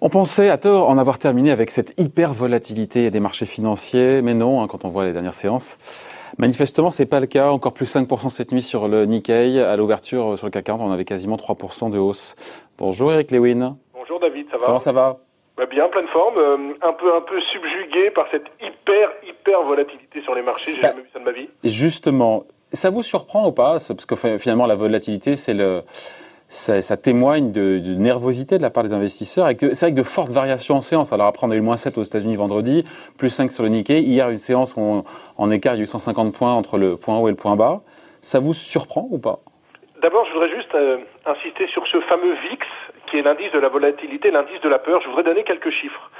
On pensait à tort en avoir terminé avec cette hyper volatilité des marchés financiers, mais non, hein, quand on voit les dernières séances. Manifestement, c'est pas le cas. Encore plus 5% cette nuit sur le Nikkei. À l'ouverture euh, sur le CAC 40, on avait quasiment 3% de hausse. Bonjour Eric Lewin. Bonjour David, ça va Comment ça va? Bah bien, pleine forme, euh, un peu un peu subjugué par cette hyper hyper volatilité sur les marchés. J'ai Bah, jamais vu ça de ma vie. Justement, ça vous surprend ou pas Parce que fin- finalement, la volatilité, c'est le, ça, ça témoigne de, de nervosité de la part des investisseurs. C'est vrai que de fortes variations en séance. Alors après, on a eu le moins 7 aux États-Unis vendredi, plus 5 sur le Nikkei. Hier, une séance où on- en écart, il y a eu 150 points entre le point haut et le point bas. Ça vous surprend ou pas? D'abord, je voudrais juste euh, insister sur ce fameux VIX, qui est l'indice de la volatilité, l'indice de la peur. Je voudrais donner quelques chiffres.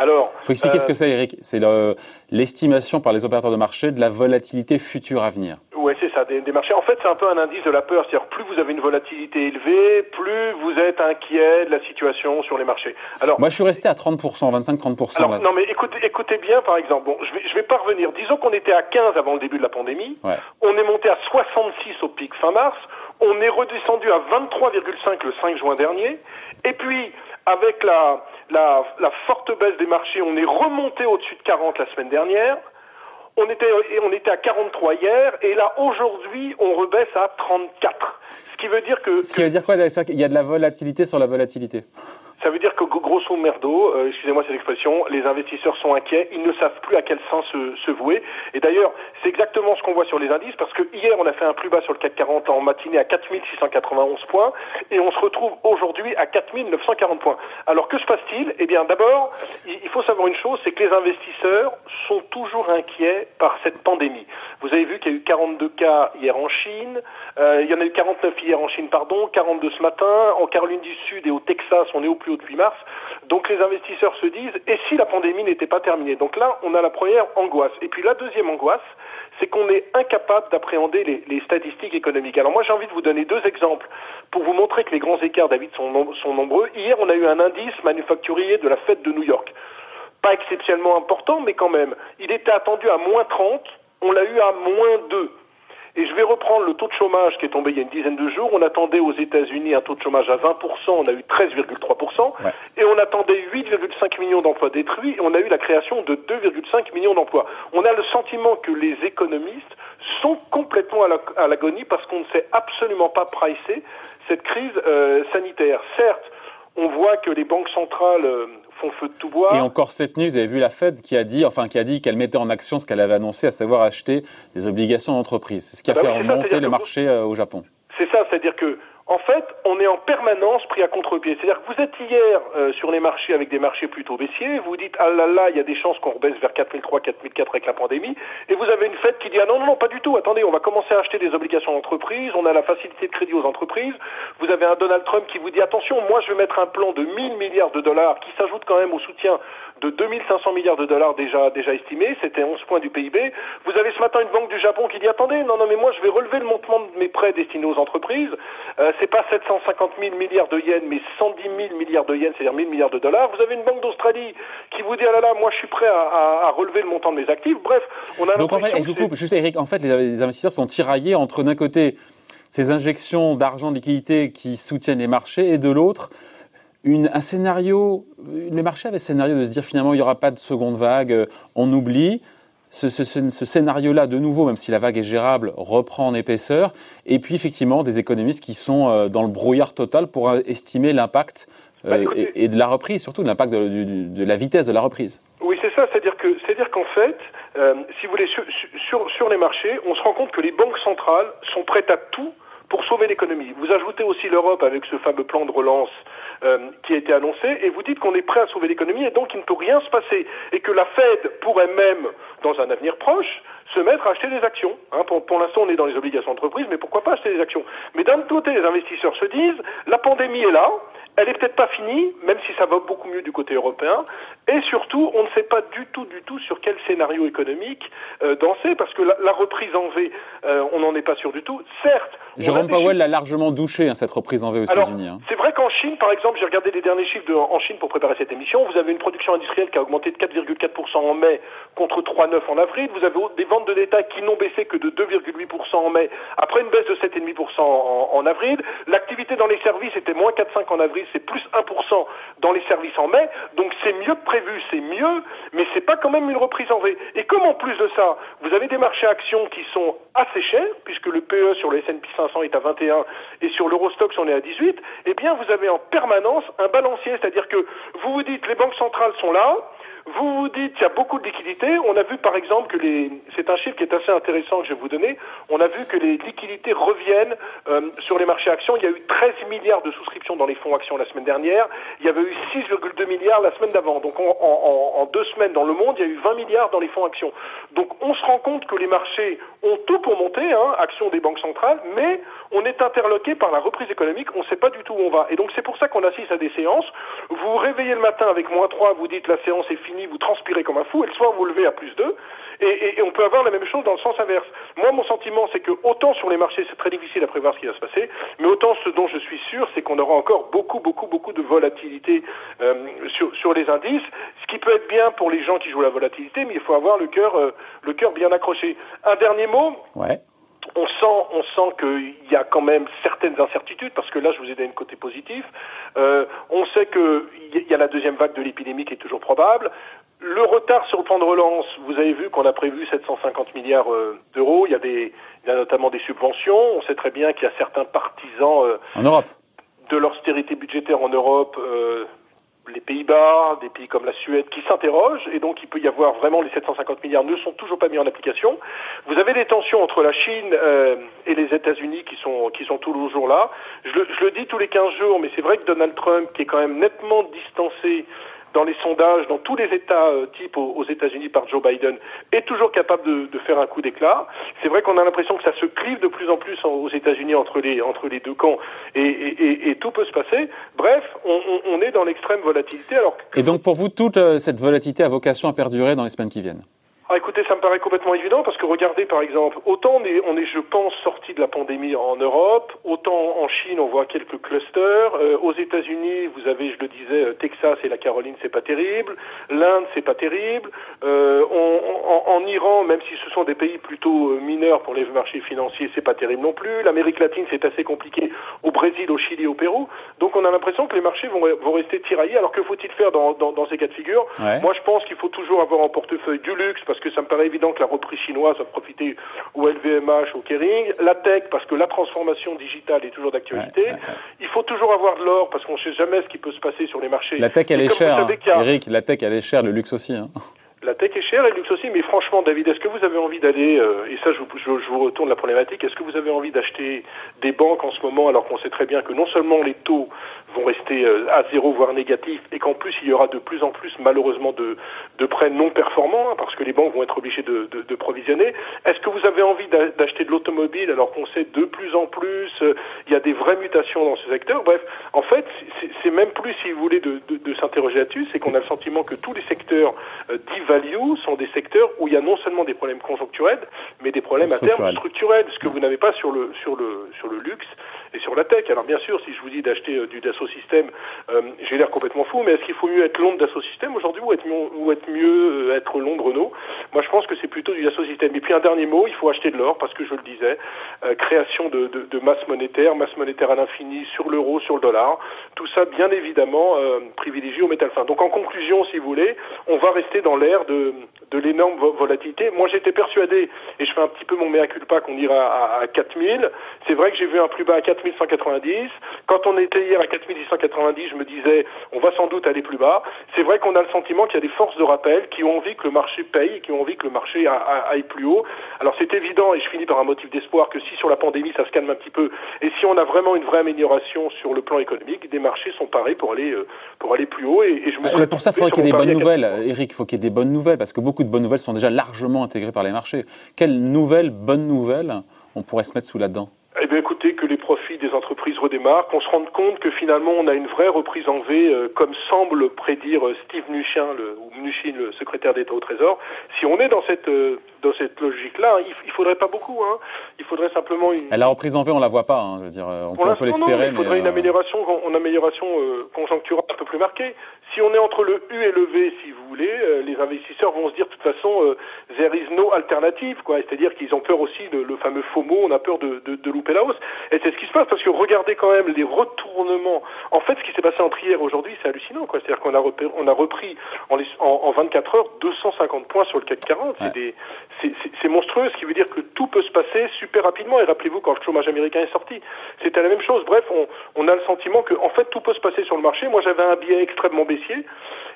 Alors, faut expliquer euh, ce que c'est, Eric. C'est le- l'estimation par les opérateurs de marché de la volatilité future à venir. Ouais, c'est ça, des, des marchés. En fait, c'est un peu un indice de la peur. C'est-à-dire, plus vous avez une volatilité élevée, plus vous êtes inquiet de la situation sur les marchés. Alors, Moi, je suis resté à 30%, 25-30%. alors là. non, mais écoutez, écoutez bien, par exemple. Bon, je vais, je vais pas revenir. Disons qu'on était à 15 avant le début de la pandémie. Ouais. On est monté à 66 au pic fin mars. On est redescendu à 23,5 le 5 juin dernier. Et puis, avec la, la, la forte baisse des marchés, on est remonté au-dessus de 40 la semaine dernière. On était, on était à 43 hier. Et là, aujourd'hui, on rebaisse à 34. Ce qui veut dire que, Ce qui veut dire quoi Il y a de la volatilité sur la volatilité. Ça veut dire que gro- grosso merdo, euh, excusez-moi cette expression, les investisseurs sont inquiets, ils ne savent plus à quel sens se, se vouer. Et d'ailleurs, c'est exactement ce qu'on voit sur les indices, parce que hier on a fait un plus bas sur le CAC 40 en matinée à 4691 points, et on se retrouve aujourd'hui à 4940 points. Alors que se passe-t-il? Eh bien d'abord, il faut savoir une chose, c'est que les investisseurs sont toujours inquiets par cette pandémie. Vous avez vu qu'il y a eu 42 cas hier en Chine, euh, il y en a eu 49 hier en Chine, pardon, 42 ce matin, en Caroline du Sud et au Texas, on est au plus haut depuis mars. Donc les investisseurs se disent, et si la pandémie n'était pas terminée? Donc là, on a la première angoisse. Et puis la deuxième angoisse, c'est qu'on est incapable d'appréhender les, statistiques économiques. Alors moi, j'ai envie de vous donner deux exemples pour vous montrer que les grands écarts, David, sont nombreux. Hier, on a eu un indice manufacturier de la fête de New York. Pas exceptionnellement important, mais quand même. Il était attendu à moins 30, on l'a eu à moins 2. Et je vais reprendre le taux de chômage qui est tombé il y a une dizaine de jours. On attendait aux États-Unis un taux de chômage à 20%, on a eu 13,3%. Ouais. Et on attendait 8,5 millions d'emplois détruits et on a eu la création de 2,5 millions d'emplois. On a le sentiment que les économistes sont complètement à l'agonie parce qu'on ne sait absolument pas pricer cette crise euh, sanitaire. Certes, on voit que les banques centrales euh, font feu de tout bois. Et encore cette nuit, vous avez vu la Fed qui a dit, enfin qui a dit qu'elle mettait en action ce qu'elle avait annoncé, à savoir acheter des obligations d'entreprise. C'est ce qui a Ah bah fait oui, remonter les marchés euh, au Japon. C'est ça, c'est-à-dire que, en fait, on est en permanence pris à contre-pied. C'est-à-dire que vous êtes hier euh, sur les marchés avec des marchés plutôt baissiers, vous dites ah là là, il y a des chances qu'on rebaisse vers 4003, 4004 avec la pandémie, et vous avez une fête qui dit ah non non non pas du tout. Attendez, on va commencer à acheter des obligations d'entreprise, on a la facilité de crédit aux entreprises. Vous avez un Donald Trump qui vous dit attention, moi je vais mettre un plan de 1000 milliards de dollars qui s'ajoute quand même au soutien de 2500 milliards de dollars déjà déjà estimés, c'était 11 points du PIB. Vous avez ce matin une banque du Japon qui dit attendez, non non mais moi je vais relever le montant de mes prêts destinés aux entreprises. Euh, c'est pas 750 000 milliards de yens, mais 110 000 milliards de yens, c'est-à-dire 1000 milliards de dollars. Vous avez une banque d'Australie qui vous dit ah là là, moi je suis prêt à, à- à relever le montant de mes actifs. Bref, on a Donc en fait, et juste Eric, en fait, les, les investisseurs sont tiraillés entre d'un côté ces injections d'argent de liquidité qui soutiennent les marchés et de l'autre une, un scénario. Les marchés avaient ce scénario de se dire finalement il n'y aura pas de seconde vague, euh, on oublie. Ce, ce- ce- ce scénario-là, de nouveau, même si la vague est gérable, reprend en épaisseur. Et puis, effectivement, des économistes qui sont euh, dans le brouillard total pour euh, estimer l'impact Bah, et, et de la reprise, surtout de l'impact de, la vitesse de la reprise. Oui, c'est ça. C'est-à-dire que, c'est-à-dire qu'en fait, euh, si vous voulez, sur, sur, sur les marchés, on se rend compte que les banques centrales sont prêtes à tout pour sauver l'économie. Vous ajoutez aussi l'Europe avec ce fameux plan de relance euh, qui a été annoncé, et vous dites qu'on est prêt à sauver l'économie, et donc il ne peut rien se passer, et que la Fed pourrait même, dans un avenir proche, se mettre à acheter des actions. Hein, pour pour l'instant, on est dans les obligations d'entreprise, mais pourquoi pas acheter des actions Mais d'un autre côté, les investisseurs se disent, la pandémie est là, elle est peut-être pas finie, même si ça va beaucoup mieux du côté européen. Et surtout, on ne sait pas du tout, du tout sur quel scénario économique euh, danser, parce que la, la reprise en V, euh, on n'en est pas sûr du tout. Certes, Jérôme Powell l'a largement douché, hein, cette reprise en V aux États-Unis. hein. c'est vrai qu'en Chine, par exemple, j'ai regardé les derniers chiffres de, en Chine pour préparer cette émission. Vous avez une production industrielle qui a augmenté de 4,4% en mai contre 3,9 en avril. Vous avez des ventes de détail qui n'ont baissé que de 2,8% en mai, après une baisse de 7,5% en, en avril. L'activité dans les services était moins 4,5 en avril, c'est plus 1% dans les services en mai. Donc c'est mieux que prévu, c'est mieux, mais c'est pas quand même une reprise en V. Et comme en plus de ça, vous avez des marchés actions qui sont assez chers, puisque le PE sur le S&P 500 est à 21 et sur l'Eurostox on est à 18, eh bien vous avez en permanence un balancier, c'est-à-dire que vous vous dites les banques centrales sont là, vous vous dites qu'il y a beaucoup de liquidités. On a vu par exemple que les, c'est un chiffre qui est assez intéressant que je vais vous donner. On a vu que les liquidités reviennent euh, sur les marchés actions. Il y a eu 13 milliards de souscriptions dans les fonds actions la semaine dernière. Il y avait eu 6,2 milliards la semaine d'avant. Donc en, en, en, deux semaines dans le monde, il y a eu 20 milliards dans les fonds actions. Donc on se rend compte que les marchés ont tout pour monter, hein, actions des banques centrales, mais on est interloqué par la reprise économique. On ne sait pas du tout où on va. Et donc c'est pour ça qu'on assiste à des séances. Vous vous réveillez le matin avec moins 3, vous dites la séance est finie vous transpirez comme un fou, et le soir vous levez à plus 2, et, on peut avoir la même chose dans le sens inverse. Moi, mon sentiment, c'est que autant sur les marchés, c'est très difficile à prévoir ce qui va se passer, mais autant ce dont je suis sûr, c'est qu'on aura encore beaucoup, beaucoup, beaucoup de volatilité euh, sur, sur les indices, ce qui peut être bien pour les gens qui jouent la volatilité, mais il faut avoir le cœur, euh, le cœur bien accroché. Un dernier mot? Ouais on sent, on sent qu'il y a quand même certaines incertitudes, parce que là, je vous ai donné un côté positif. Euh, on sait qu'il y a la deuxième vague de l'épidémie qui est toujours probable. Le retard sur le plan de relance, vous avez vu qu'on a prévu 750 milliards euh, d'euros. Il y a des, il y a notamment des subventions. On sait très bien qu'il y a certains partisans euh, en Europe. de l'austérité budgétaire en Europe, euh, les Pays-Bas, des pays comme la Suède qui s'interrogent, et donc il peut y avoir vraiment les 750 milliards ne sont toujours pas mis en application. Vous avez des tensions entre la Chine euh, et les États-Unis qui sont qui sont toujours là. Je le, je le dis tous les 15 jours, mais c'est vrai que Donald Trump, qui est quand même nettement distancé dans les sondages, dans tous les États euh, types aux, États-Unis par Joe Biden, est toujours capable de, faire un coup d'éclat. C'est vrai qu'on a l'impression que ça se clive de plus en plus aux États-Unis entre les entre les deux camps, et, tout peut se passer. Bref, on, on est dans l'extrême volatilité. Alors et donc pour vous, toute euh, cette volatilité a vocation à perdurer dans les semaines qui viennent? Ah, écoutez, ça me paraît complètement évident parce que regardez par exemple, autant on est, on est je pense, sorti de la pandémie en Europe, autant en Chine on voit quelques clusters. Euh, aux États-Unis, vous avez, je le disais, euh, Texas et la Caroline, c'est pas terrible. L'Inde, c'est pas terrible. Euh, on, en, en, Iran, même si ce sont des pays plutôt euh, mineurs pour les marchés financiers, c'est pas terrible non plus. L'Amérique latine, c'est assez compliqué. Au Brésil, au Chili, au Pérou. Donc on a l'impression que les marchés vont, vont rester tiraillés. Alors que faut-il faire dans, dans, dans, ces cas de figure? Ouais. Moi, je pense qu'il faut toujours avoir en portefeuille du luxe parce parce que ça me paraît évident que la reprise chinoise va profiter au LVMH, au Kering, la tech parce que la transformation digitale est toujours d'actualité. Ouais, ouais, ouais. Il faut toujours avoir de l'or parce qu'on ne sait jamais ce qui peut se passer sur les marchés. La tech elle est chère, hein. Eric. La tech elle est chère, le luxe aussi. Hein. La tech est chère et le luxe aussi, mais franchement, David, est-ce que vous avez envie d'aller, euh, et ça je, vous retourne la problématique, est-ce que vous avez envie d'acheter des banques en ce moment alors qu'on sait très bien que non seulement les taux vont rester euh, à zéro, voire négatifs, et qu'en plus il y aura de plus en plus malheureusement de, prêts non performants, hein, parce que les banques vont être obligées de, provisionner, est-ce que vous avez envie d'acheter de l'automobile alors qu'on sait de plus en plus, euh, il y a des vraies mutations dans ce secteur? Bref, en fait, c'est même plus, si vous voulez, de, s'interroger là-dessus, c'est qu'on a le sentiment que tous les secteurs euh, dits value sont des secteurs où il y a non seulement des problèmes conjoncturels, mais des problèmes à terme structurels, ce que vous n'avez pas sur le, sur, le, sur le luxe et sur la tech. Alors bien sûr, si je vous dis d'acheter euh, du Dassault Systèmes, euh, j'ai l'air complètement fou, mais est-ce qu'il faut mieux être long de Dassault Systèmes aujourd'hui ou être, ou être mieux euh, être long de Renault? Moi, je pense que c'est plutôt du Dassault Systèmes. Et puis un dernier mot, il faut acheter de l'or parce que je le disais, création de, masse monétaire, masse monétaire à l'infini sur l'euro, sur le dollar, tout ça bien évidemment privilégié au métal fin. Donc en conclusion, si vous voulez, on va rester dans l'ère de, l'énorme volatilité. Moi, j'étais persuadé, et je fais un petit peu mon mea culpa, qu'on ira à, à 4000. C'est vrai que j'ai vu un plus bas à 4190. Quand on était hier à 4690, je me disais, on va sans doute aller plus bas. C'est vrai qu'on a le sentiment qu'il y a des forces de rappel qui ont envie que le marché paye, qui ont envie que le marché aille plus haut. Alors c'est évident, et je finis par un motif d'espoir, que si sur la pandémie ça se calme un petit peu, et si on a vraiment une vraie amélioration sur le plan économique, des marchés sont parés pour aller, euh, pour aller plus haut. Et, et je me pour ça, il faudrait qu'il y ait des bonnes nouvelles, Eric, il faut qu'il y ait des bonnes nouvelles, parce que beaucoup de bonnes nouvelles sont déjà largement intégrées par les marchés. Quelles nouvelles, bonnes nouvelles, on pourrait se mettre sous la dent? Bien, écoutez, que les profits des entreprises redémarrent, qu'on se rende compte que finalement on a une vraie reprise en V, euh, comme semble prédire Steve Mnuchin, le, ou Mnuchin, le secrétaire d'État au Trésor. Si on est dans cette euh, dans cette logique-là. Il, il faudrait pas beaucoup. Hein. Il faudrait simplement une. Elle a reprise en V, on la voit pas. Hein, je veux dire, on, peut, l'espérer. Il faudrait une amélioration, une amélioration conjoncturelle un peu plus marquée. Si on est entre le U et le V, si vous voulez, les investisseurs vont se dire de toute façon, there is no alternative, quoi. C'est-à-dire qu'ils ont peur aussi de le fameux FOMO, on a peur de, de, de louper la hausse. Et c'est ce qui se passe parce que regardez quand même les retournements. En fait, ce qui s'est passé entre hier et aujourd'hui, c'est hallucinant, quoi. C'est-à-dire qu'on a, repris, on a repris en, en, 24 heures 250 points sur le CAC 40. C'est monstrueux, ce qui veut dire que tout peut se passer super rapidement. Et rappelez-vous, quand le chômage américain est sorti, c'était la même chose. Bref, on, on a le sentiment que, en fait, tout peut se passer sur le marché. Moi, j'avais un biais extrêmement baissier.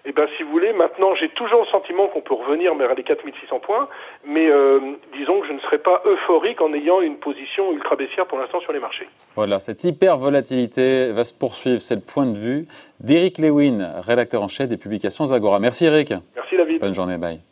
Et ben, si vous voulez, maintenant, j'ai toujours le sentiment qu'on peut revenir vers les 4600 points, mais euh, disons que je ne serais pas euphorique en ayant une position ultra baissière pour l'instant sur les marchés. Voilà, cette hyper volatilité va se poursuivre. C'est le point de vue d'Eric Lewin, rédacteur en chef des publications Agora. Merci Eric. Merci David. Bonne journée, bye.